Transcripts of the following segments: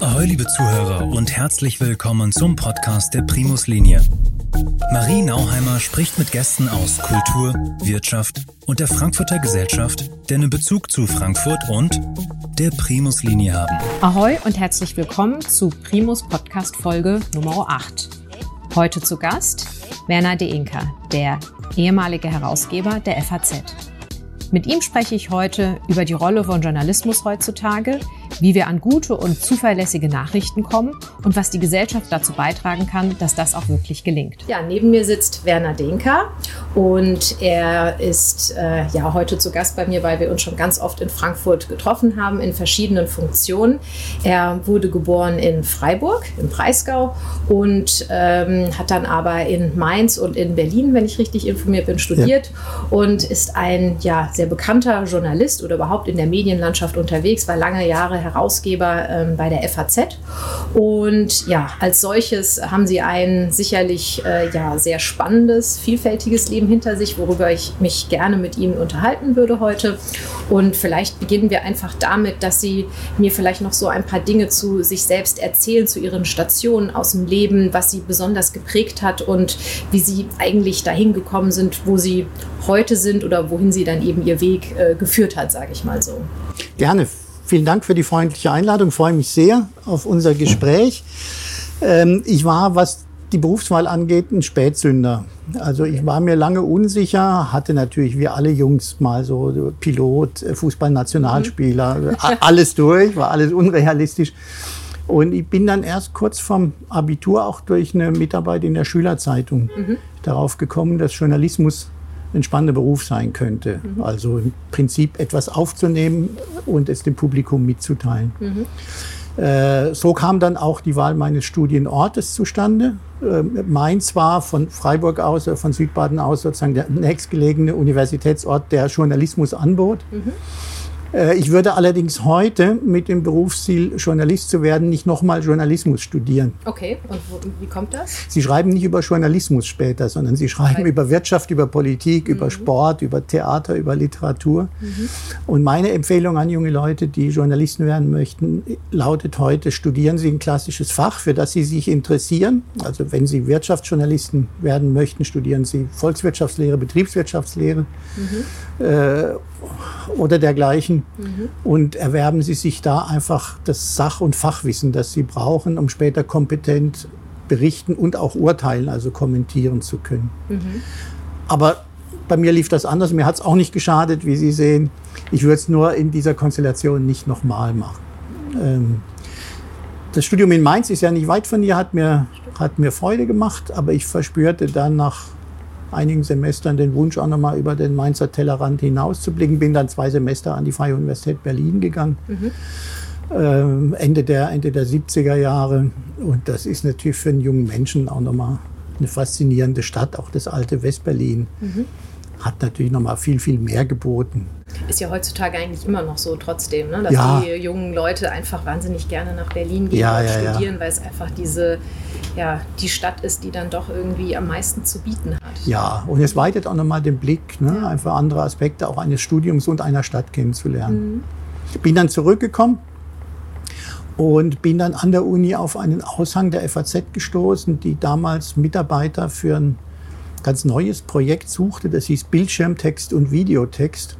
Ahoi, liebe Zuhörer und herzlich willkommen zum Podcast der Primus Linie. Marie Nauheimer spricht mit Gästen aus Kultur, Wirtschaft und der Frankfurter Gesellschaft, die einen Bezug zu Frankfurt und der Primus Linie haben. Ahoi und herzlich willkommen zu Primus Podcast Folge Nummer 8. Heute zu Gast Werner De Inka, der ehemalige Herausgeber der FAZ. Mit ihm spreche ich heute über die Rolle von Journalismus heutzutage, wie wir an gute und zuverlässige Nachrichten kommen und was die Gesellschaft dazu beitragen kann, dass das auch wirklich gelingt. Ja, neben mir sitzt Werner Denker und er ist äh, ja heute zu Gast bei mir, weil wir uns schon ganz oft in Frankfurt getroffen haben in verschiedenen Funktionen. Er wurde geboren in Freiburg im Breisgau und ähm, hat dann aber in Mainz und in Berlin, wenn ich richtig informiert bin, studiert ja. und ist ein ja sehr bekannter Journalist oder überhaupt in der Medienlandschaft unterwegs, war lange Jahre Herausgeber ähm, bei der FAZ. Und ja, als solches haben sie ein sicherlich äh, ja, sehr spannendes, vielfältiges Leben hinter sich, worüber ich mich gerne mit Ihnen unterhalten würde heute. Und vielleicht beginnen wir einfach damit, dass Sie mir vielleicht noch so ein paar Dinge zu sich selbst erzählen, zu Ihren Stationen aus dem Leben, was Sie besonders geprägt hat und wie Sie eigentlich dahin gekommen sind, wo Sie heute sind oder wohin Sie dann eben Ihr Weg äh, geführt hat, sage ich mal so. Gerne. Vielen Dank für die freundliche Einladung. Ich freue mich sehr auf unser Gespräch. Ähm, ich war, was die Berufswahl angeht, ein Spätsünder. Also ich war mir lange unsicher, hatte natürlich wie alle Jungs mal so Pilot, Fußballnationalspieler, mhm. alles durch, war alles unrealistisch. Und ich bin dann erst kurz vom Abitur auch durch eine Mitarbeit in der Schülerzeitung mhm. darauf gekommen, dass Journalismus ein spannender Beruf sein könnte. Mhm. Also im Prinzip etwas aufzunehmen und es dem Publikum mitzuteilen. Mhm. Äh, so kam dann auch die Wahl meines Studienortes zustande. Äh, Mainz war von Freiburg aus, von Südbaden aus sozusagen der nächstgelegene Universitätsort, der Journalismus anbot. Mhm. Äh, ich würde allerdings heute mit dem Berufsziel, Journalist zu werden, nicht nochmal Journalismus studieren. Okay, und wo, wie kommt das? Sie schreiben nicht über Journalismus später, sondern Sie schreiben Weil über Wirtschaft, über Politik, mhm. über Sport, über Theater, über Literatur. Mhm. Und meine Empfehlung an junge Leute, die Journalisten werden möchten, lautet heute, studieren Sie ein klassisches Fach, für das Sie sich interessieren. Also wenn Sie Wirtschaftsjournalisten werden möchten, studieren Sie Volkswirtschaftslehre, Betriebswirtschaftslehre. Mhm. Äh, oder dergleichen mhm. und erwerben Sie sich da einfach das Sach- und Fachwissen, das Sie brauchen, um später kompetent berichten und auch urteilen, also kommentieren zu können. Mhm. Aber bei mir lief das anders. Mir hat es auch nicht geschadet, wie Sie sehen. Ich würde es nur in dieser Konstellation nicht nochmal machen. Ähm, das Studium in Mainz ist ja nicht weit von hier, hat mir, hat mir Freude gemacht, aber ich verspürte dann nach einigen Semestern den Wunsch, auch nochmal über den Mainzer Tellerrand hinauszublicken. Bin dann zwei Semester an die Freie Universität Berlin gegangen. Mhm. Ähm, Ende, der, Ende der 70er Jahre. Und das ist natürlich für einen jungen Menschen auch nochmal eine faszinierende Stadt, auch das alte Westberlin. Mhm. Hat natürlich nochmal viel, viel mehr geboten. Ist ja heutzutage eigentlich immer noch so trotzdem, ne? dass ja. die jungen Leute einfach wahnsinnig gerne nach Berlin gehen ja, und ja, studieren, weil es einfach diese ja, die Stadt ist, die dann doch irgendwie am meisten zu bieten hat. Ja, und es weitet auch nochmal den Blick, ne? einfach andere Aspekte auch eines Studiums und einer Stadt kennenzulernen. Mhm. Bin dann zurückgekommen und bin dann an der Uni auf einen Aushang der FAZ gestoßen, die damals Mitarbeiter für ein ganz neues Projekt suchte, das hieß Bildschirmtext und Videotext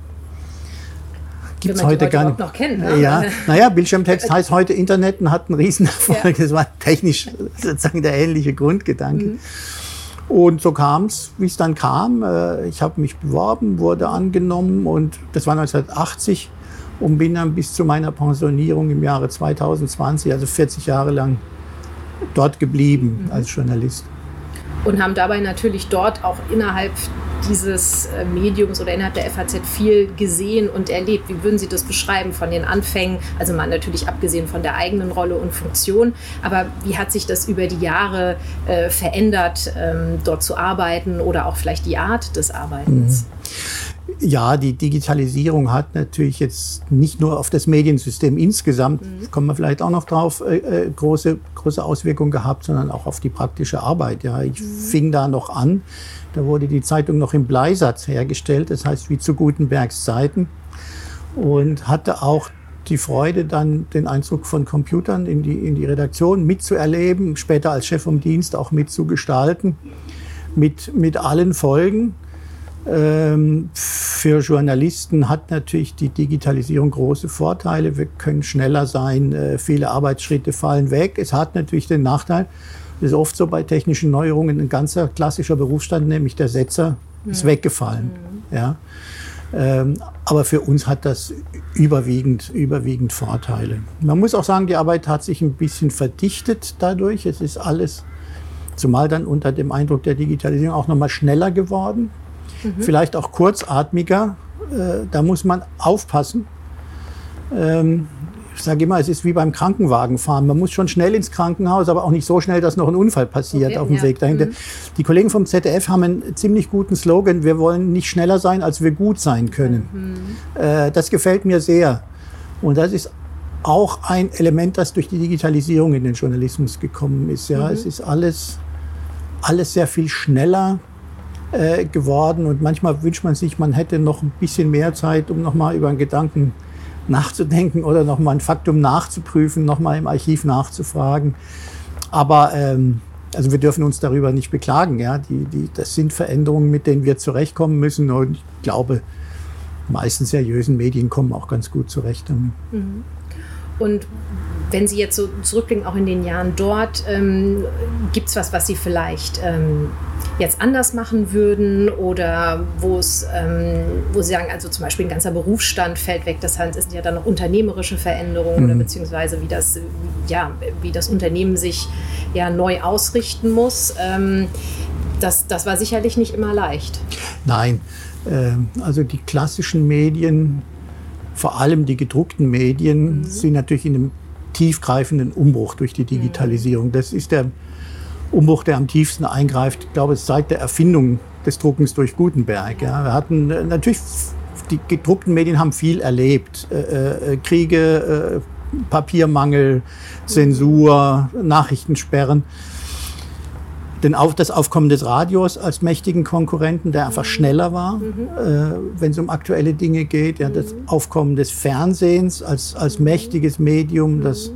gibt es heute gar nicht. noch kennt, ne? Ja, naja, Bildschirmtext heißt heute Internet und hat einen Riesenerfolg. Ja. Das war technisch sozusagen der ähnliche Grundgedanke. Mhm. Und so kam es, wie es dann kam. Äh, ich habe mich beworben, wurde angenommen und das war 1980 und bin dann bis zu meiner Pensionierung im Jahre 2020, also 40 Jahre lang, dort geblieben mhm. als Journalist. Und haben dabei natürlich dort auch innerhalb dieses äh, Mediums oder innerhalb der FAZ viel gesehen und erlebt. Wie würden Sie das beschreiben von den Anfängen? Also mal natürlich abgesehen von der eigenen Rolle und Funktion, aber wie hat sich das über die Jahre äh, verändert, ähm, dort zu arbeiten oder auch vielleicht die Art des Arbeitens? Mhm. Ja, die Digitalisierung hat natürlich jetzt nicht nur auf das Mediensystem insgesamt, mhm. kommen wir vielleicht auch noch drauf, äh, äh, große, große Auswirkungen gehabt, sondern auch auf die praktische Arbeit. Ja, ich mhm. fing da noch an da wurde die Zeitung noch im Bleisatz hergestellt, das heißt wie zu Gutenbergs Zeiten. und hatte auch die Freude, dann den Einzug von Computern in die, in die Redaktion mitzuerleben, später als Chef vom Dienst auch mitzugestalten, mit, mit allen Folgen. Ähm, für Journalisten hat natürlich die Digitalisierung große Vorteile. Wir können schneller sein, äh, viele Arbeitsschritte fallen weg. Es hat natürlich den Nachteil, das ist oft so bei technischen Neuerungen, ein ganzer klassischer Berufsstand, nämlich der Setzer, ist mhm. weggefallen. Mhm. Ja. Ähm, aber für uns hat das überwiegend, überwiegend Vorteile. Man muss auch sagen, die Arbeit hat sich ein bisschen verdichtet dadurch. Es ist alles, zumal dann unter dem Eindruck der Digitalisierung auch nochmal schneller geworden, mhm. vielleicht auch kurzatmiger. Äh, da muss man aufpassen. Ähm, ich sage immer, es ist wie beim Krankenwagenfahren. Man muss schon schnell ins Krankenhaus, aber auch nicht so schnell, dass noch ein Unfall passiert okay, auf dem ja. Weg dahinter. Mhm. Die Kollegen vom ZDF haben einen ziemlich guten Slogan. Wir wollen nicht schneller sein, als wir gut sein können. Mhm. Äh, das gefällt mir sehr. Und das ist auch ein Element, das durch die Digitalisierung in den Journalismus gekommen ist. Ja, mhm. es ist alles, alles sehr viel schneller äh, geworden und manchmal wünscht man sich, man hätte noch ein bisschen mehr Zeit, um noch mal über einen Gedanken nachzudenken oder nochmal ein Faktum nachzuprüfen, nochmal im Archiv nachzufragen. Aber ähm, also wir dürfen uns darüber nicht beklagen. Ja? Die, die, das sind Veränderungen, mit denen wir zurechtkommen müssen. Und ich glaube, meistens seriösen Medien kommen auch ganz gut zurecht damit. Mhm. Und wenn Sie jetzt so zurückblicken, auch in den Jahren dort, ähm, gibt es was, was Sie vielleicht ähm, jetzt anders machen würden oder wo es, ähm, wo Sie sagen, also zum Beispiel ein ganzer Berufsstand fällt weg, das heißt, es sind ja dann noch unternehmerische Veränderungen mhm. oder beziehungsweise wie das, ja, wie das Unternehmen sich ja neu ausrichten muss. Ähm, das, das war sicherlich nicht immer leicht. Nein, ähm, also die klassischen Medien, vor allem die gedruckten Medien, mhm. sind natürlich in einem tiefgreifenden Umbruch durch die Digitalisierung. Das ist der Umbruch, der am tiefsten eingreift, ich glaube, seit der Erfindung des Druckens durch Gutenberg. Ja. Wir hatten äh, natürlich, die gedruckten Medien haben viel erlebt. Äh, äh, Kriege, äh, Papiermangel, Zensur, Nachrichtensperren. Den Auf, das Aufkommen des Radios als mächtigen Konkurrenten, der einfach schneller war, mhm. äh, wenn es um aktuelle Dinge geht. Ja, das Aufkommen des Fernsehens als, als mächtiges Medium, das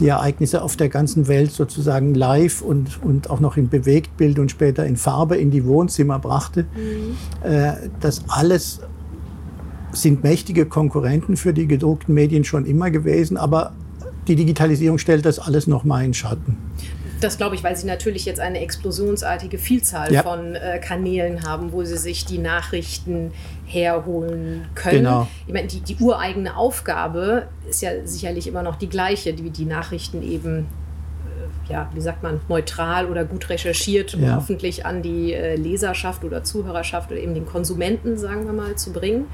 die Ereignisse auf der ganzen Welt sozusagen live und, und auch noch in Bewegtbild und später in Farbe in die Wohnzimmer brachte. Mhm. Äh, das alles sind mächtige Konkurrenten für die gedruckten Medien schon immer gewesen, aber die Digitalisierung stellt das alles noch mal in Schatten. Das glaube ich, weil sie natürlich jetzt eine explosionsartige Vielzahl ja. von äh, Kanälen haben, wo sie sich die Nachrichten herholen können. Genau. Ich meine, die, die ureigene Aufgabe ist ja sicherlich immer noch die gleiche, die die Nachrichten eben äh, ja, wie sagt man, neutral oder gut recherchiert, ja. hoffentlich an die äh, Leserschaft oder Zuhörerschaft oder eben den Konsumenten, sagen wir mal, zu bringen.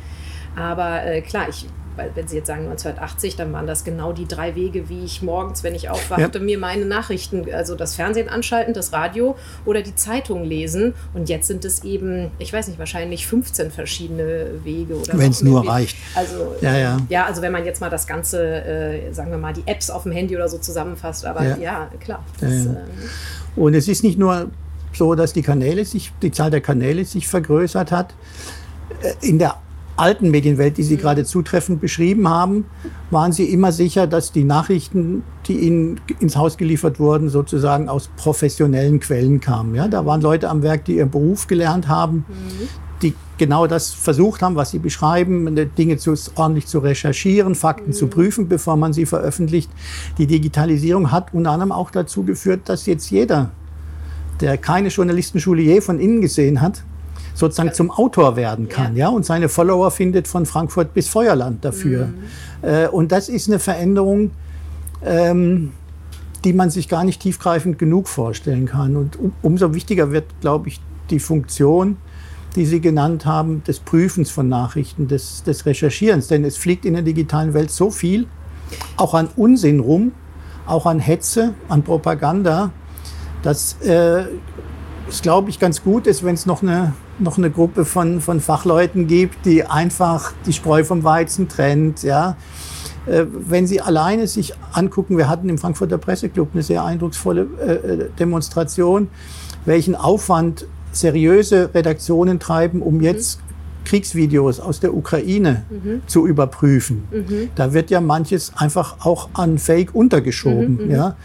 Aber äh, klar, ich weil wenn Sie jetzt sagen 1980, dann waren das genau die drei Wege, wie ich morgens, wenn ich aufwachte, ja. mir meine Nachrichten, also das Fernsehen anschalten, das Radio oder die Zeitung lesen. Und jetzt sind es eben, ich weiß nicht, wahrscheinlich 15 verschiedene Wege. Wenn es nur reicht. Also, ja, ja. ja, also wenn man jetzt mal das Ganze, äh, sagen wir mal, die Apps auf dem Handy oder so zusammenfasst. Aber ja, ja klar. Das, ja, äh, Und es ist nicht nur so, dass die Kanäle sich, die Zahl der Kanäle sich vergrößert hat. Äh, in der alten Medienwelt, die Sie mhm. gerade zutreffend beschrieben haben, waren Sie immer sicher, dass die Nachrichten, die Ihnen ins Haus geliefert wurden, sozusagen aus professionellen Quellen kamen. Ja, da waren Leute am Werk, die ihren Beruf gelernt haben, mhm. die genau das versucht haben, was Sie beschreiben, Dinge zu, ordentlich zu recherchieren, Fakten mhm. zu prüfen, bevor man sie veröffentlicht. Die Digitalisierung hat unter anderem auch dazu geführt, dass jetzt jeder, der keine Journalistenschule je von innen gesehen hat, sozusagen zum Autor werden kann, ja. und seine Follower findet von Frankfurt bis Feuerland dafür. Mhm. Äh, und das ist eine Veränderung, ähm, die man sich gar nicht tiefgreifend genug vorstellen kann. Und um, umso wichtiger wird, glaube ich, die Funktion, die Sie genannt haben, des Prüfens von Nachrichten, des, des Recherchierens. Denn es fliegt in der digitalen Welt so viel, auch an Unsinn rum, auch an Hetze, an Propaganda, dass äh, es, glaube ich, ganz gut ist, wenn es noch eine noch eine Gruppe von, von Fachleuten gibt, die einfach die Spreu vom Weizen trennt. Ja. Äh, wenn Sie alleine sich angucken, wir hatten im Frankfurter Presseclub eine sehr eindrucksvolle äh, äh, Demonstration, welchen Aufwand seriöse Redaktionen treiben, um jetzt Kriegsvideos aus der Ukraine mhm. zu überprüfen. Mhm. Da wird ja manches einfach auch an Fake untergeschoben. Mhm, mhm. ja?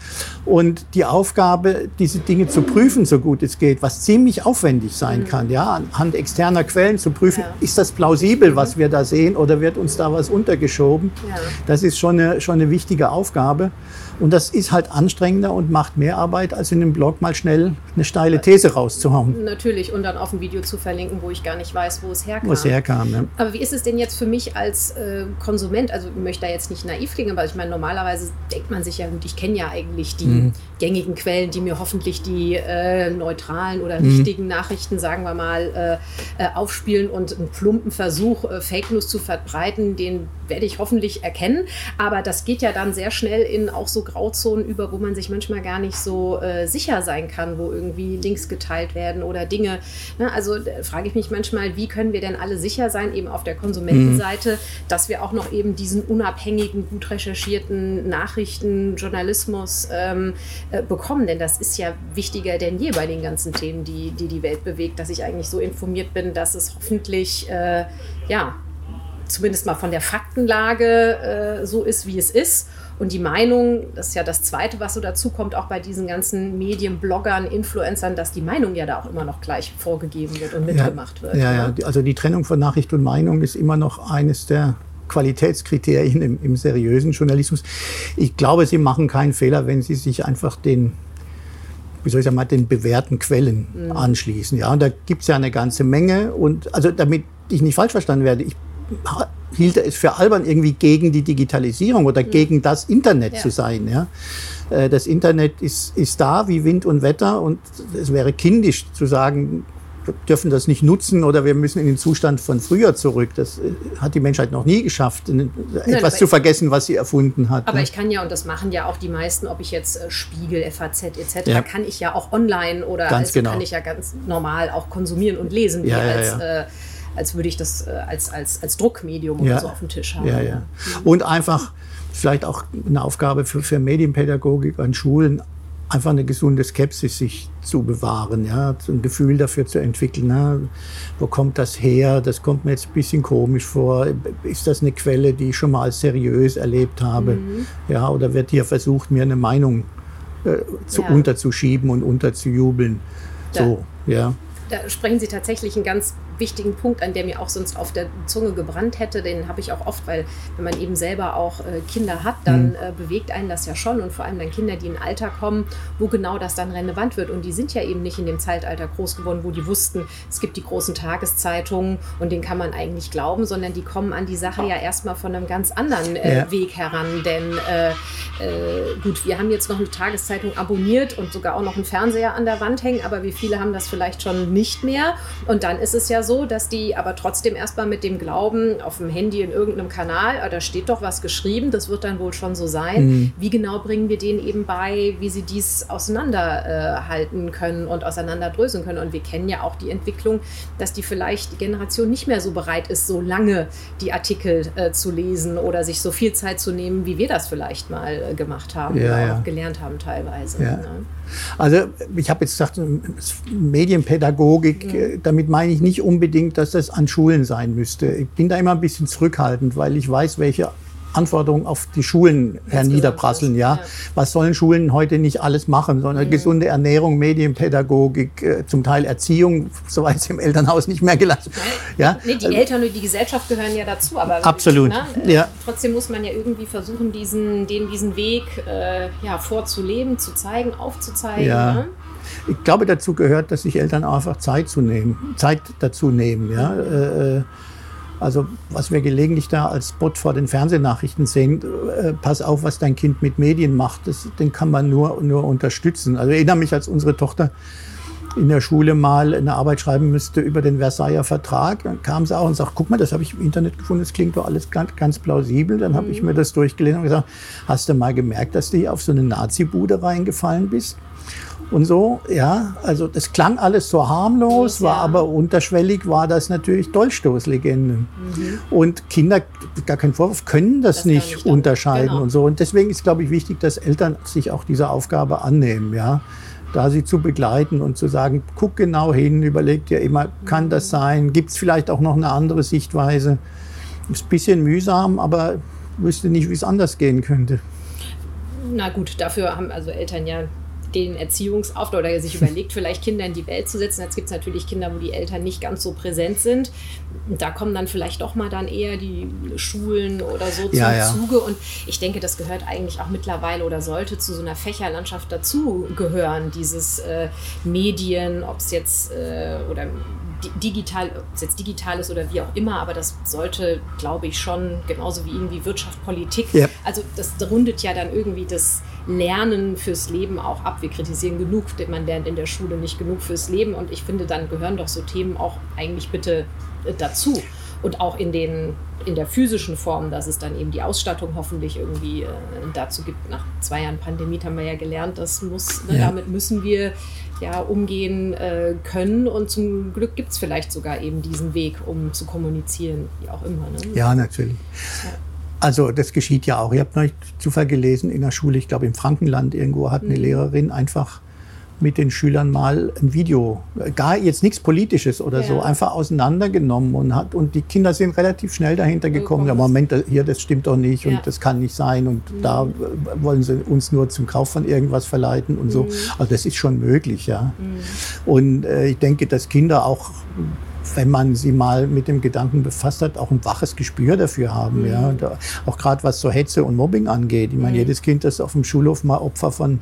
Und die Aufgabe, diese Dinge zu prüfen, so gut es geht, was ziemlich aufwendig sein mhm. kann, ja, anhand externer Quellen zu prüfen, ja. ist das plausibel, was mhm. wir da sehen, oder wird uns da was untergeschoben? Ja. Das ist schon eine, schon eine wichtige Aufgabe. Und das ist halt anstrengender und macht mehr Arbeit, als in einem Blog mal schnell eine steile These rauszuhauen. Natürlich, und dann auf ein Video zu verlinken, wo ich gar nicht weiß, wo es herkam. Wo es herkam, ja. Aber wie ist es denn jetzt für mich als äh, Konsument? Also ich möchte da jetzt nicht naiv klingen, aber ich meine, normalerweise denkt man sich ja, gut, ich kenne ja eigentlich die mhm. Gängigen Quellen, die mir hoffentlich die äh, neutralen oder mhm. richtigen Nachrichten, sagen wir mal, äh, äh aufspielen und einen plumpen Versuch, äh, Fake News zu verbreiten, den werde ich hoffentlich erkennen. Aber das geht ja dann sehr schnell in auch so Grauzonen über, wo man sich manchmal gar nicht so äh, sicher sein kann, wo irgendwie Links geteilt werden oder Dinge. Ne? Also frage ich mich manchmal, wie können wir denn alle sicher sein, eben auf der Konsumentenseite, mhm. dass wir auch noch eben diesen unabhängigen, gut recherchierten Nachrichten, Journalismus ähm, äh, bekommen. Denn das ist ja wichtiger denn je bei den ganzen Themen, die die, die Welt bewegt, dass ich eigentlich so informiert bin, dass es hoffentlich äh, ja, zumindest mal von der Faktenlage äh, so ist, wie es ist. Und die Meinung, das ist ja das Zweite, was so dazu kommt, auch bei diesen ganzen Medien, Bloggern, Influencern, dass die Meinung ja da auch immer noch gleich vorgegeben wird und mitgemacht ja, wird. Ja, ja, also die Trennung von Nachricht und Meinung ist immer noch eines der Qualitätskriterien im, im seriösen Journalismus. Ich glaube, Sie machen keinen Fehler, wenn Sie sich einfach den wie soll ich sagen, den bewährten Quellen mhm. anschließen. Ja, und da gibt es ja eine ganze Menge. Und also damit ich nicht falsch verstanden werde, ich hielt es für albern, irgendwie gegen die Digitalisierung oder mhm. gegen das Internet ja. zu sein. Ja? Äh, das Internet ist, ist da wie Wind und Wetter und es wäre kindisch zu sagen, dürfen das nicht nutzen oder wir müssen in den Zustand von früher zurück. Das äh, hat die Menschheit noch nie geschafft, Nein, etwas zu vergessen, was sie erfunden hat. Aber ne? ich kann ja, und das machen ja auch die meisten, ob ich jetzt äh, Spiegel, FAZ etc., ja. kann ich ja auch online oder ganz also genau. kann ich ja ganz normal auch konsumieren und lesen, ja, ja, als äh, als würde ich das äh, als, als, als Druckmedium oder so auf dem Tisch haben. Ja, ja. Und einfach vielleicht auch eine Aufgabe für, für Medienpädagogik an Schulen, einfach eine gesunde Skepsis sich zu bewahren, ja, ein Gefühl dafür zu entwickeln, na, wo kommt das her, das kommt mir jetzt ein bisschen komisch vor, ist das eine Quelle, die ich schon mal als seriös erlebt habe, mhm. ja, oder wird hier versucht, mir eine Meinung äh, zu, ja. unterzuschieben und unterzujubeln, so, ja. Da sprechen Sie tatsächlich einen ganz wichtigen Punkt an, der mir auch sonst auf der Zunge gebrannt hätte. Den habe ich auch oft, weil wenn man eben selber auch äh, Kinder hat, dann mhm. äh, bewegt einen das ja schon und vor allem dann Kinder, die in ein Alter kommen, wo genau das dann relevant wird. Und die sind ja eben nicht in dem Zeitalter groß geworden, wo die wussten, es gibt die großen Tageszeitungen und denen kann man eigentlich glauben, sondern die kommen an die Sache ja erstmal von einem ganz anderen äh, ja. Weg heran. Denn äh, äh, gut, wir haben jetzt noch eine Tageszeitung abonniert und sogar auch noch einen Fernseher an der Wand hängen, aber wie viele haben das vielleicht schon nicht mehr? Und dann ist es ja so, so, dass die aber trotzdem erstmal mit dem Glauben auf dem Handy in irgendeinem Kanal, ah, da steht doch was geschrieben, das wird dann wohl schon so sein. Mhm. Wie genau bringen wir denen eben bei, wie sie dies auseinanderhalten äh, können und auseinanderdröseln können? Und wir kennen ja auch die Entwicklung, dass die vielleicht die Generation nicht mehr so bereit ist, so lange die Artikel äh, zu lesen oder sich so viel Zeit zu nehmen, wie wir das vielleicht mal äh, gemacht haben ja, oder ja. auch gelernt haben teilweise. Ja. Ne? Also ich habe jetzt gesagt, Medienpädagogik, ja. Äh, damit meine ich nicht unbedingt, dass das an Schulen sein müsste. Ich bin da immer ein bisschen zurückhaltend, weil ich weiß, welche Anforderungen auf die Schulen herniederprasseln. Ja? ja? Was sollen Schulen heute nicht alles machen, sondern mhm. gesunde Ernährung, Medienpädagogik, äh, zum Teil Erziehung, soweit es im Elternhaus nicht mehr gelassen. Ja? Nee, die also, Eltern und die Gesellschaft gehören ja dazu, aber absolut. Ne, äh, ja. trotzdem muss man ja irgendwie versuchen, diesen, denen diesen Weg äh, ja, vorzuleben, zu zeigen, aufzuzeigen. Ja. Ne? Ich glaube, dazu gehört, dass sich Eltern einfach Zeit zu nehmen, Zeit dazu nehmen. Ja? Mhm. Äh, äh also was wir gelegentlich da als Spot vor den Fernsehnachrichten sehen, äh, pass auf, was dein Kind mit Medien macht, das, den kann man nur, nur unterstützen. Also ich erinnere mich, als unsere Tochter in der Schule mal eine Arbeit schreiben müsste über den Versailler Vertrag. Dann kam sie auch und sagt, guck mal, das habe ich im Internet gefunden, das klingt doch alles ganz, ganz plausibel. Dann mhm. habe ich mir das durchgelesen und gesagt, hast du mal gemerkt, dass du hier auf so eine Nazi-Bude reingefallen bist? und so. Ja, also das klang alles so harmlos, war aber unterschwellig war das natürlich Dolchstoßlegende. Mhm. Und Kinder, gar kein Vorwurf, können das, das nicht, nicht unterscheiden genau. und so. Und deswegen ist, glaube ich, wichtig, dass Eltern sich auch dieser Aufgabe annehmen. Ja. Da sie zu begleiten und zu sagen, guck genau hin, überleg dir immer, kann das sein, gibt es vielleicht auch noch eine andere Sichtweise. Ist ein bisschen mühsam, aber wüsste nicht, wie es anders gehen könnte. Na gut, dafür haben also Eltern ja den Erziehungsauftrag oder sich überlegt, vielleicht Kinder in die Welt zu setzen. Jetzt gibt es natürlich Kinder, wo die Eltern nicht ganz so präsent sind. Da kommen dann vielleicht doch mal dann eher die Schulen oder so zum ja, ja. Zuge. Und ich denke, das gehört eigentlich auch mittlerweile oder sollte zu so einer Fächerlandschaft dazu gehören, dieses äh, Medien, ob es jetzt äh, oder digital, ob es jetzt digital ist oder wie auch immer, aber das sollte, glaube ich, schon genauso wie irgendwie Wirtschaft, Politik. Ja. Also das rundet ja dann irgendwie das Lernen fürs Leben auch ab. Wir kritisieren genug, man lernt in der Schule nicht genug fürs Leben und ich finde, dann gehören doch so Themen auch eigentlich bitte äh, dazu. Und auch in, den, in der physischen Form, dass es dann eben die Ausstattung hoffentlich irgendwie äh, dazu gibt. Nach zwei Jahren Pandemie haben wir ja gelernt, das muss, ne, ja. damit müssen wir ja umgehen äh, können. Und zum Glück gibt es vielleicht sogar eben diesen Weg, um zu kommunizieren, wie auch immer. Ne? Ja, natürlich. Ja. Also das geschieht ja auch. Ich habe neulich Zufall gelesen in der Schule, ich glaube im Frankenland irgendwo hat eine mhm. Lehrerin einfach mit den Schülern mal ein Video, gar jetzt nichts Politisches oder ja. so, einfach auseinandergenommen und hat und die Kinder sind relativ schnell dahinter gekommen. Ja, Moment, hier das stimmt doch nicht ja. und das kann nicht sein und mhm. da wollen sie uns nur zum Kauf von irgendwas verleiten und so. Mhm. Also das ist schon möglich, ja. Mhm. Und äh, ich denke, dass Kinder auch wenn man sie mal mit dem Gedanken befasst hat, auch ein waches Gespür dafür haben. Mhm. Ja. Da, auch gerade was so Hetze und Mobbing angeht. Ich meine, mhm. jedes Kind, das auf dem Schulhof mal Opfer von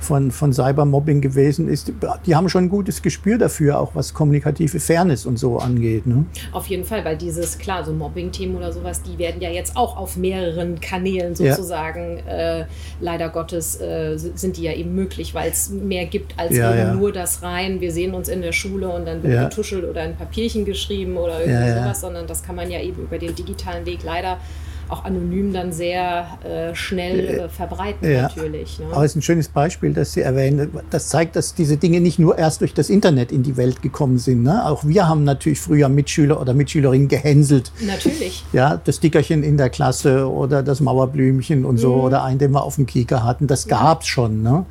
von, von Cybermobbing gewesen ist, die haben schon ein gutes Gespür dafür, auch was kommunikative Fairness und so angeht. Ne? Auf jeden Fall, weil dieses, klar, so Mobbing-Themen oder sowas, die werden ja jetzt auch auf mehreren Kanälen sozusagen, ja. äh, leider Gottes, äh, sind die ja eben möglich, weil es mehr gibt als ja, ja. nur das rein, wir sehen uns in der Schule und dann wird getuschelt oder ein Papierchen geschrieben oder irgendwie sowas, sondern das kann man ja eben über den digitalen Weg leider auch anonym dann sehr äh, schnell äh, verbreiten ja. natürlich. Ne? Aber es ist ein schönes Beispiel, das Sie erwähnen. Das zeigt, dass diese Dinge nicht nur erst durch das Internet in die Welt gekommen sind. Ne? Auch wir haben natürlich früher Mitschüler oder Mitschülerinnen gehänselt. Natürlich. Ja, das Dickerchen in der Klasse oder das Mauerblümchen und so mhm. oder einen, den wir auf dem Kieker hatten. Das mhm. gab es schon. Ne?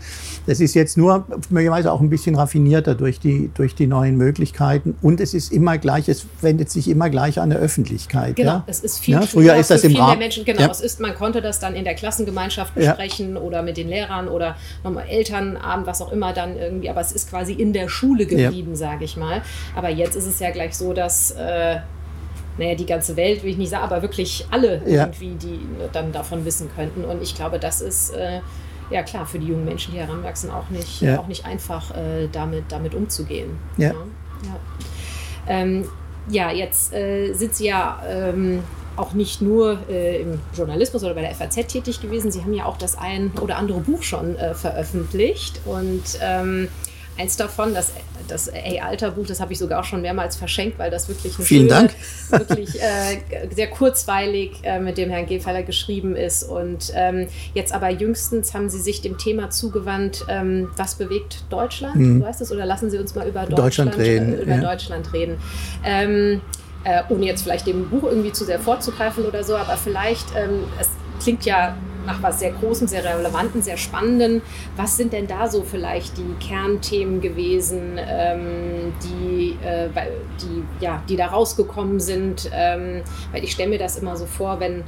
Das ist jetzt nur möglicherweise auch ein bisschen raffinierter durch die, durch die neuen Möglichkeiten. Und es ist immer gleich, es wendet sich immer gleich an der Öffentlichkeit. Genau, ja? es ist viel ja, Früher ist das im Rahmen der Menschen, genau, ja. es ist, man konnte das dann in der Klassengemeinschaft besprechen ja. oder mit den Lehrern oder nochmal Elternabend, was auch immer dann irgendwie, aber es ist quasi in der Schule geblieben, ja. sage ich mal. Aber jetzt ist es ja gleich so, dass äh, naja, die ganze Welt will ich nicht sagen, aber wirklich alle irgendwie, die dann davon wissen könnten. Und ich glaube, das ist äh, ja klar für die jungen Menschen, die heranwachsen, auch nicht, auch nicht einfach, äh, damit, damit umzugehen. Ja. Ja, ähm, ja jetzt äh, sind Sie ja ähm, auch nicht nur äh, im Journalismus oder bei der FAZ tätig gewesen. Sie haben ja auch das ein oder andere Buch schon äh, veröffentlicht. Und ähm, eins davon, das, das Ey-Alter-Buch, das habe ich sogar auch schon mehrmals verschenkt, weil das wirklich eine Vielen schöne, Dank. wirklich äh, sehr kurzweilig äh, mit dem Herrn Gefeller geschrieben ist. Und ähm, jetzt aber jüngstens haben Sie sich dem Thema zugewandt, ähm, was bewegt Deutschland? Mhm. Du weißt es, oder lassen Sie uns mal über Deutschland, Deutschland reden. Äh, über ja. Deutschland reden. Äh, ohne jetzt vielleicht dem Buch irgendwie zu sehr vorzugreifen oder so, aber vielleicht, ähm, es klingt ja nach was sehr Großem, sehr Relevanten, sehr Spannenden. Was sind denn da so vielleicht die Kernthemen gewesen, ähm, die, äh, die, ja, die da rausgekommen sind? Ähm, weil ich stelle mir das immer so vor, wenn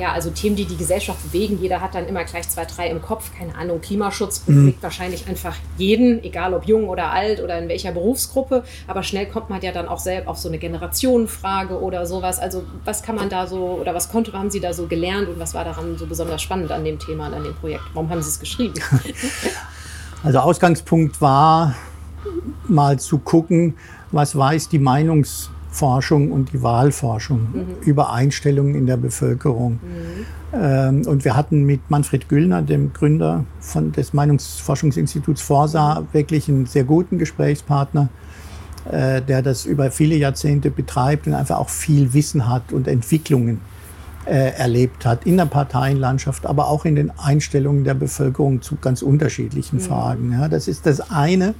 ja, also Themen, die die Gesellschaft bewegen. Jeder hat dann immer gleich zwei, drei im Kopf. Keine Ahnung, Klimaschutz mhm. bewegt mhm. wahrscheinlich einfach jeden, egal ob jung oder alt oder in welcher Berufsgruppe. Aber schnell kommt man ja dann auch selbst auf so eine Generationenfrage oder sowas. Also was kann man da so oder was konnte, haben Sie da so gelernt und was war daran so besonders spannend an dem Thema und an dem Projekt? Warum haben Sie es geschrieben? Also Ausgangspunkt war mal zu gucken, was weiß die Meinungs- Forschung und die Wahlforschung mhm. über Einstellungen in der Bevölkerung. Mhm. Ähm, und wir hatten mit Manfred Güllner, dem Gründer von, des Meinungsforschungsinstituts Forsa, wirklich einen sehr guten Gesprächspartner, äh, der das über viele Jahrzehnte betreibt und einfach auch viel Wissen hat und Entwicklungen äh, erlebt hat in der Parteienlandschaft, aber auch in den Einstellungen der Bevölkerung zu ganz unterschiedlichen mhm. Fragen. Ja, das ist das eine.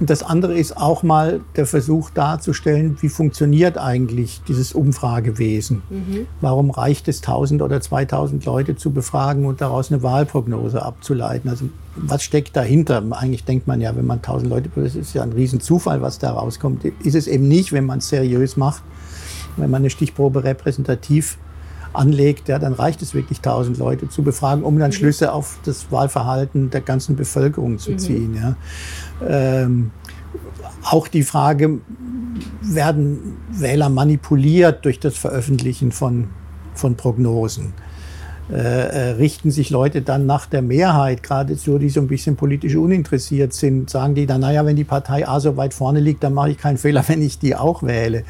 Und das andere ist auch mal der Versuch darzustellen, wie funktioniert eigentlich dieses Umfragewesen. Mhm. Warum reicht es, 1000 oder 2000 Leute zu befragen und daraus eine Wahlprognose abzuleiten? Also was steckt dahinter? Eigentlich denkt man ja, wenn man 1000 Leute, das ist ja ein Riesenzufall, was da rauskommt. Ist es eben nicht, wenn man es seriös macht. Wenn man eine Stichprobe repräsentativ anlegt, ja, dann reicht es wirklich, 1000 Leute zu befragen, um dann mhm. Schlüsse auf das Wahlverhalten der ganzen Bevölkerung zu mhm. ziehen. Ja. Ähm, auch die Frage, werden Wähler manipuliert durch das Veröffentlichen von, von Prognosen? Äh, äh, richten sich Leute dann nach der Mehrheit, gerade so, die so ein bisschen politisch uninteressiert sind, sagen die dann, naja, wenn die Partei A so weit vorne liegt, dann mache ich keinen Fehler, wenn ich die auch wähle.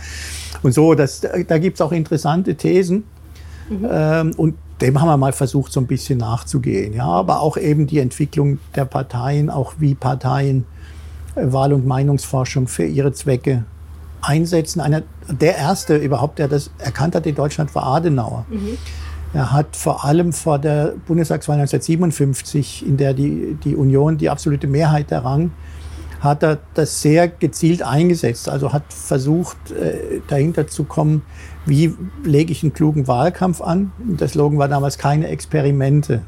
Und so, das, da gibt es auch interessante Thesen. Mhm. Ähm, und dem haben wir mal versucht, so ein bisschen nachzugehen. Ja, aber auch eben die Entwicklung der Parteien, auch wie Parteien äh, Wahl- und Meinungsforschung für ihre Zwecke einsetzen. Einer, der erste überhaupt, der das erkannt hat in Deutschland, war Adenauer. Mhm. Er hat vor allem vor der Bundestagswahl 1957, in der die, die Union die absolute Mehrheit errang, hat er das sehr gezielt eingesetzt. Also hat versucht, äh, dahinter zu kommen, wie lege ich einen klugen Wahlkampf an. Der Slogan war damals keine Experimente.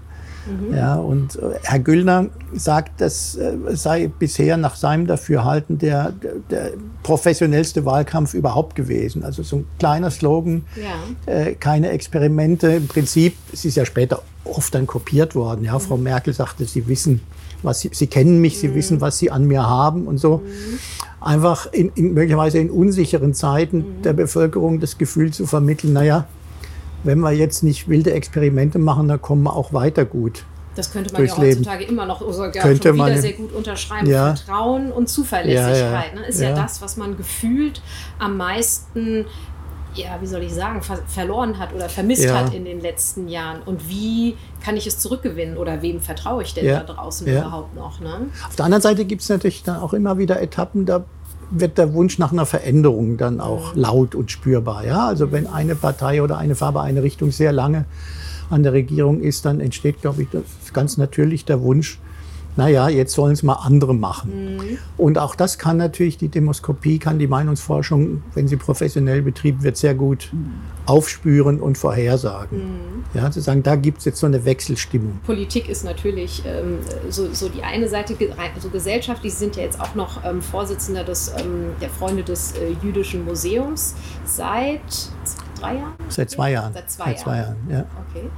Mhm. Ja, und äh, Herr Güllner sagt, das äh, sei bisher nach seinem Dafürhalten der, der, der professionellste Wahlkampf überhaupt gewesen. Also so ein kleiner Slogan, ja. äh, keine Experimente. Im Prinzip, es ist ja später oft dann kopiert worden. Ja, mhm. Frau Merkel sagte, Sie wissen, was Sie, Sie kennen mich, Sie mhm. wissen, was Sie an mir haben und so. Einfach in, in, möglicherweise in unsicheren Zeiten mhm. der Bevölkerung das Gefühl zu vermitteln, naja, wenn wir jetzt nicht wilde Experimente machen, dann kommen wir auch weiter gut. Das könnte man ja heutzutage Leben. immer noch sogar könnte schon wieder sehr gut unterschreiben. Ja. Vertrauen und Zuverlässigkeit ja, ja, ne, ist ja. das, was man gefühlt am meisten, ja, wie soll ich sagen, ver verloren hat oder vermisst hat in den letzten Jahren. Und wie kann ich es zurückgewinnen oder wem vertraue ich denn da draußen überhaupt noch? Ne? Auf der anderen Seite gibt es natürlich dann auch immer wieder Etappen, da wird der Wunsch nach einer Veränderung dann auch mhm. laut und spürbar. Ja? Also wenn eine Partei oder eine Farbe, eine Richtung sehr lange an der Regierung ist, dann entsteht, glaube ich, ganz natürlich der Wunsch, naja, jetzt sollen es mal andere machen. Mhm. Und auch das kann natürlich die Demoskopie, kann die Meinungsforschung, wenn sie professionell betrieben wird, sehr gut mhm. aufspüren und vorhersagen. Mhm. Ja, zu sagen, da gibt es jetzt so eine Wechselstimmung. Politik ist natürlich ähm, so, so, die eine Seite, also gesellschaftlich sind ja jetzt auch noch ähm, Vorsitzender des, ähm, der Freunde des äh, Jüdischen Museums seit drei Jahren? Seit zwei Jahren. Seit zwei, Seit zwei Jahren. Jahren, ja. Okay.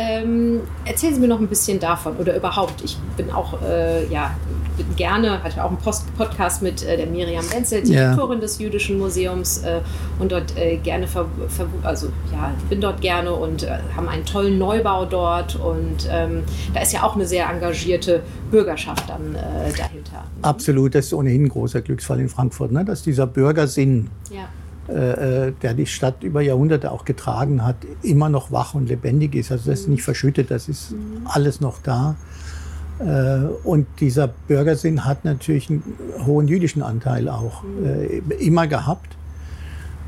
Ähm, erzählen Sie mir noch ein bisschen davon oder überhaupt. Ich bin auch, äh, ja, bin gerne, hatte auch einen Post Podcast mit äh, der Miriam Wenzel, Direktorin ja. des Jüdischen Museums äh, und dort äh, gerne, ver, ver, also ja, bin dort gerne und äh, haben einen tollen Neubau dort und ähm, da ist ja auch eine sehr engagierte Bürgerschaft dann äh, dahinter. Absolut, das ist ohnehin ein großer Glücksfall in Frankfurt, ne? dass dieser Bürgersinn. Ja äh, äh, der die Stadt über Jahrhunderte auch getragen hat, immer noch wach und lebendig ist. Also das ist nicht verschüttet, das ist alles noch da. Äh, und dieser Bürgersinn hat natürlich einen hohen jüdischen Anteil auch immer gehabt.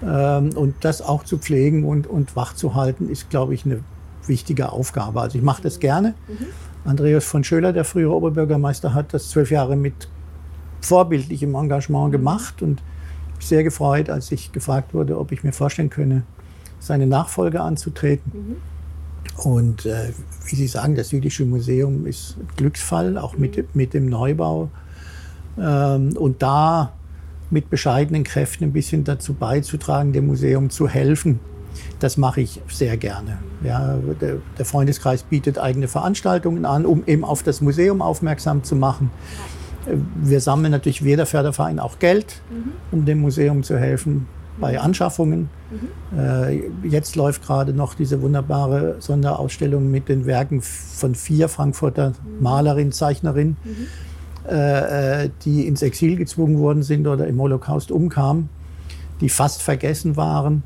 Ähm, und das auch zu pflegen und, und wach zu halten, ist, glaube ich, eine wichtige Aufgabe. Also ich mache das gerne. Mhm. Andreas von Schöler, der frühere Oberbürgermeister, hat das zwölf Jahre mit vorbildlichem Engagement gemacht und sehr gefreut, als ich gefragt wurde, ob ich mir vorstellen könne, seine Nachfolge anzutreten. Mhm. Und äh, wie Sie sagen, das Jüdische Museum ist Glücksfall, auch mit, mhm. mit dem Neubau. Ähm, und da mit bescheidenen Kräften ein bisschen dazu beizutragen, dem Museum zu helfen, das mache ich sehr gerne. Ja, der, der, Freundeskreis bietet eigene Veranstaltungen an, um eben auf das Museum aufmerksam zu machen. Wir sammeln natürlich wie jeder Förderverein auch Geld, mhm. um dem Museum zu helfen bei mhm. Anschaffungen. Mhm. Äh, jetzt läuft gerade noch diese wunderbare Sonderausstellung mit den Werken von vier Frankfurter mhm. Malerinnen, Zeichnerinnen, mhm. äh, äh, die ins Exil gezwungen worden sind oder im Holocaust umkamen, die fast vergessen waren.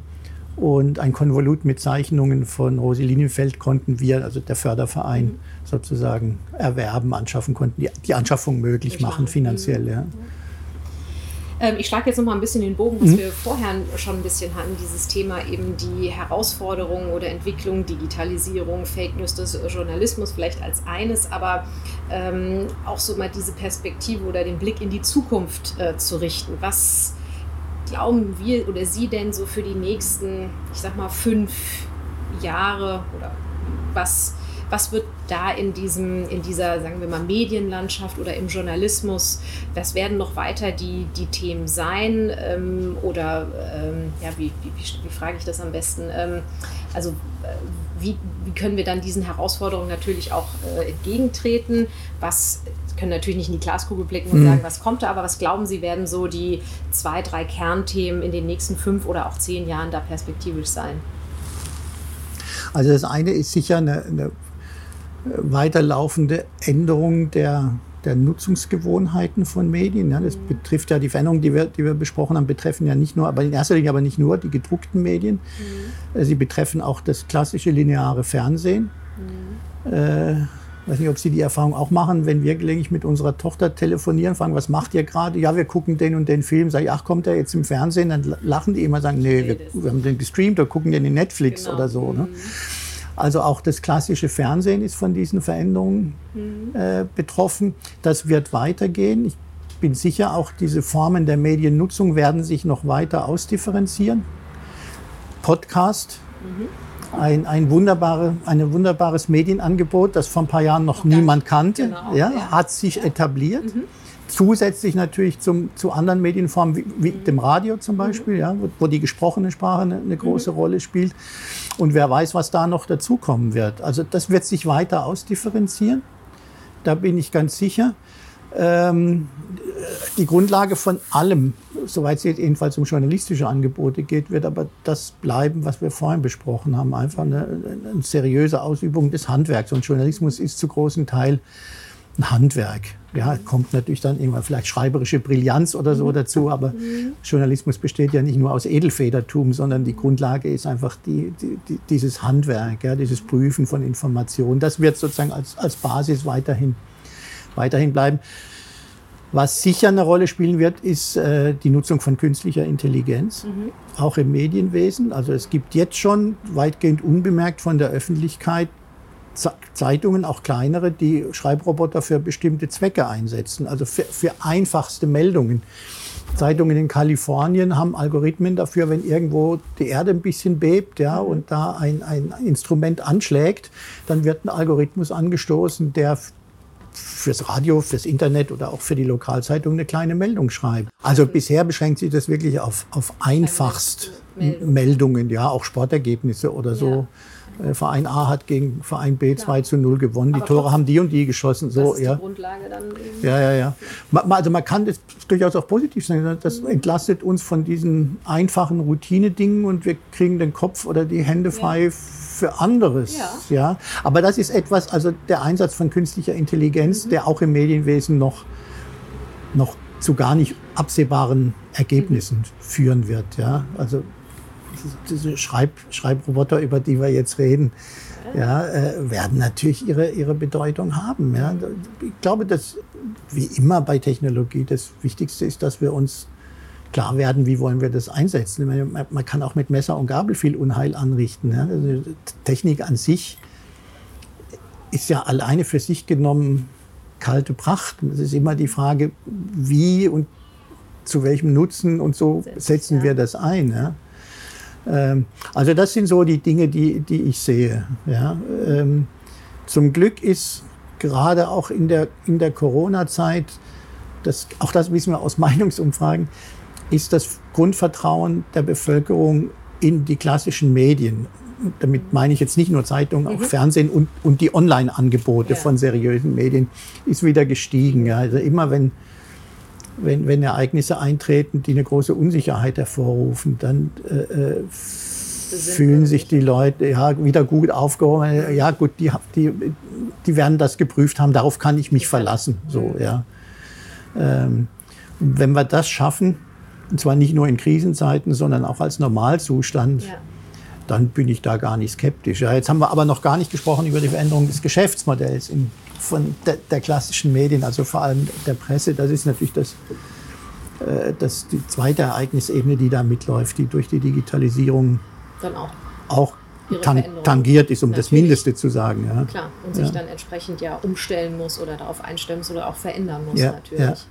Und ein Konvolut mit Zeichnungen von Rosi Linienfeld konnten wir, also der Förderverein, mhm. Sozusagen erwerben, anschaffen konnten, die, die Anschaffung möglich machen, finanziell. Ja. Ähm, ich schlage jetzt noch mal ein bisschen den Bogen, was mhm. wir vorher schon ein bisschen hatten, dieses Thema eben die Herausforderungen oder Entwicklung, Digitalisierung, Fake News des Journalismus vielleicht als eines, aber ähm, auch so mal diese Perspektive oder den Blick in die Zukunft äh, zu richten. Was glauben wir oder Sie denn so für die nächsten, ich sag mal, fünf Jahre oder was was wird da in, diesem, in dieser, sagen wir mal, Medienlandschaft oder im Journalismus, was werden noch weiter die, die Themen sein? Ähm, oder, ähm, ja, wie, wie, wie, frage ich das am besten? Ähm, also, äh, wie, wie können wir dann diesen Herausforderungen natürlich auch äh, entgegentreten? Was können natürlich nicht in die Glaskugel blicken und mhm. sagen, was kommt da, aber was glauben Sie, werden so die zwei, drei Kernthemen in den nächsten fünf oder auch zehn Jahren da perspektivisch sein? Also das eine ist sicher eine, eine weiterlaufende Änderung der, der Nutzungsgewohnheiten von Medien. Ja, das betrifft ja die Veränderungen, die wir, die wir besprochen haben, betreffen ja nicht nur, aber in erster Linie aber nicht nur die gedruckten Medien. Mhm. Sie betreffen auch das klassische lineare Fernsehen. Mhm. Äh, weiß nicht, ob Sie die Erfahrung auch machen, wenn wir gelegentlich mit unserer Tochter telefonieren, fragen, was macht ihr gerade? Ja, wir gucken den und den Film. Sag ich, ach, kommt der jetzt im Fernsehen? Dann lachen die immer, sagen, nee, wir, wir haben den gestreamt oder gucken den in Netflix genau. oder so. Ne? Mhm. Also auch das klassische Fernsehen ist von diesen Veränderungen mhm. äh, betroffen. Das wird weitergehen. Ich bin sicher, auch diese Formen der Mediennutzung werden sich noch weiter ausdifferenzieren. Podcast, mhm. ein, ein, wunderbare, ein wunderbares Medienangebot, das vor ein paar Jahren noch niemand kannte, genau, ja, ja, hat sich ja. etabliert. Mhm. Zusätzlich natürlich zum, zu anderen Medienformen wie, wie mhm. dem Radio zum Beispiel, ja, wo, wo die gesprochene Sprache eine, eine große mhm. Rolle spielt. Und wer weiß, was da noch dazukommen wird. Also das wird sich weiter ausdifferenzieren. Da bin ich ganz sicher. Ähm, die Grundlage von allem, soweit es jedenfalls um journalistische Angebote geht, wird aber das bleiben, was wir vorhin besprochen haben. Einfach eine, eine seriöse Ausübung des Handwerks. Und Journalismus ist zu großen Teil ein Handwerk. Ja, kommt natürlich dann irgendwann vielleicht schreiberische Brillanz oder so mhm. dazu, aber mhm. Journalismus besteht ja nicht nur aus Edelfedertum, sondern die Grundlage ist einfach die, die, die, dieses Handwerk, ja, dieses Prüfen von Informationen. Das wird sozusagen als, als Basis weiterhin, weiterhin bleiben. Was sicher eine Rolle spielen wird, ist äh, die Nutzung von künstlicher Intelligenz, mhm. auch im Medienwesen. Also es gibt jetzt schon weitgehend unbemerkt von der Öffentlichkeit Zeitungen, auch kleinere, die Schreibroboter für bestimmte Zwecke einsetzen, also für, für einfachste Meldungen. Zeitungen in Kalifornien haben Algorithmen dafür, wenn irgendwo die Erde ein bisschen bebt ja, mhm. und da ein, ein Instrument anschlägt, dann wird ein Algorithmus angestoßen, der fürs Radio, fürs Internet oder auch für die Lokalzeitung eine kleine Meldung schreibt. Also bisher beschränkt sich das wirklich auf, auf einfachst Meldungen, ja, auch Sportergebnisse oder so. Ja. Äh, Verein A hat gegen Verein B 2 zu 0 gewonnen. Die Aber Tore haben die und die geschossen. So, das ist ja. die Grundlage dann. Ja, ja, ja. Also man kann das durchaus auch positiv sagen. Das mhm. entlastet uns von diesen einfachen Routine-Dingen und wir kriegen den Kopf oder die Hände frei ja. für anderes. Ja. ja. Aber das ist etwas, also der Einsatz von künstlicher Intelligenz, mhm. der auch im Medienwesen noch, noch zu gar nicht absehbaren Ergebnissen mhm. führen wird. Ja. Also diese Schreib, Schreibroboter, über die wir jetzt reden, ja, äh, werden natürlich ihre, ihre Bedeutung haben. Ja. Ich glaube, dass wie immer bei Technologie das Wichtigste ist, dass wir uns klar werden, wie wollen wir das einsetzen. Man, man kann auch mit Messer und Gabel viel Unheil anrichten. Ja. Also Technik an sich ist ja alleine für sich genommen kalte Pracht. Es ist immer die Frage, wie und zu welchem Nutzen und so setzen wir das ein. Ja. Ähm, also das sind so die Dinge, die, die ich sehe. Ja. Ähm, zum Glück ist gerade auch in der, in der Corona-Zeit, das, auch das wissen wir aus Meinungsumfragen, ist das Grundvertrauen der Bevölkerung in die klassischen Medien. Damit meine ich jetzt nicht nur Zeitungen, auch mhm. Fernsehen und, und die Online-Angebote ja. von seriösen Medien, ist wieder gestiegen. Ja. Also immer wenn wenn, wenn Ereignisse eintreten, die eine große Unsicherheit hervorrufen, dann äh, äh fühlen sich die Leute ja, wieder gut aufgehoben. Ja, gut, die, die, die werden das geprüft haben, darauf kann ich mich verlassen. So, ja. Ähm, wenn wir das schaffen, und zwar nicht nur in Krisenzeiten, sondern auch als Normalzustand, ja. dann bin ich da gar nicht skeptisch. Ja, jetzt haben wir aber noch gar nicht gesprochen über die Veränderung des Geschäftsmodells in von der, der, klassischen Medien, also vor allem der Presse. Das ist natürlich das, äh, das die zweite Ereignisebene, die da mitläuft, die durch die Digitalisierung Dann auch. auch tan tangiert ist, um das Natürlich. Mindeste zu sagen. Ja. Klar, und sich Ja. dann entsprechend ja umstellen muss oder darauf einstellen muss oder auch verändern muss Ja, natürlich.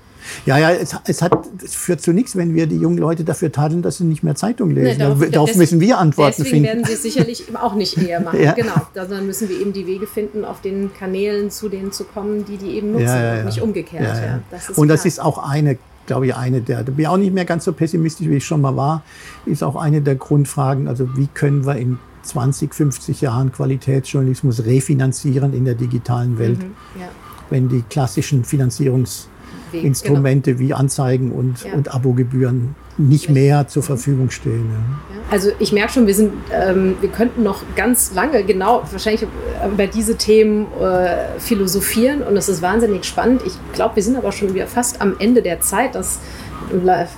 Ja. Ja, es, es, hat, es führt zu nichts, wenn wir die jungen Leute dafür tadeln, dass sie nicht mehr Zeitung lesen. darauf- darauf darauf des- müssen wir Antworten Deswegen finden. werden sie es sicherlich auch nicht eher machen. Ja. Genau. Dann müssen wir eben die Wege finden, auf den Kanälen zu denen zu kommen, die die eben nutzen Ja, ja, und nicht umgekehrt. Das und das klar. ist auch eine, glaube ich, eine der, da bin ich auch nicht mehr ganz so pessimistisch, wie ich schon mal war, ist auch eine der Grundfragen, also wie können wir in 20, 50 Jahren Qualitätsjournalismus refinanzieren in der digitalen Welt, Mhm, ja. wenn die klassischen Finanzierungsinstrumente wie Anzeigen und, genau. Ja. und Abogebühren nicht mehr zur Verfügung stehen. Ja. Ja, Also ich merke schon, wir sind, ähm, wir könnten noch ganz lange genau wahrscheinlich über diese Themen äh, philosophieren und es ist wahnsinnig spannend. Ich glaube, wir sind aber schon wieder fast am Ende der Zeit. Das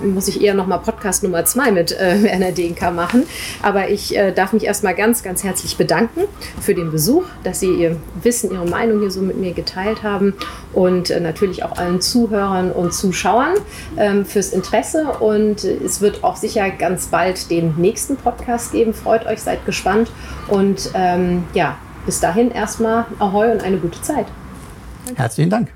muss ich eher nochmal Podcast Nummer zwei mit äh, Werner Denker machen. Aber ich äh, darf mich erstmal ganz, ganz herzlich bedanken für den Besuch, dass Sie Ihr Wissen, Ihre Meinung hier so mit mir geteilt haben und äh, natürlich auch allen Zuhörern und Zuschauern ähm, fürs Interesse. Und es wird auch sicher ganz bald den nächsten Podcast geben. Freut euch, seid gespannt und ähm, ja, bis dahin erstmal Ahoi und eine gute Zeit. Herzlichen Dank.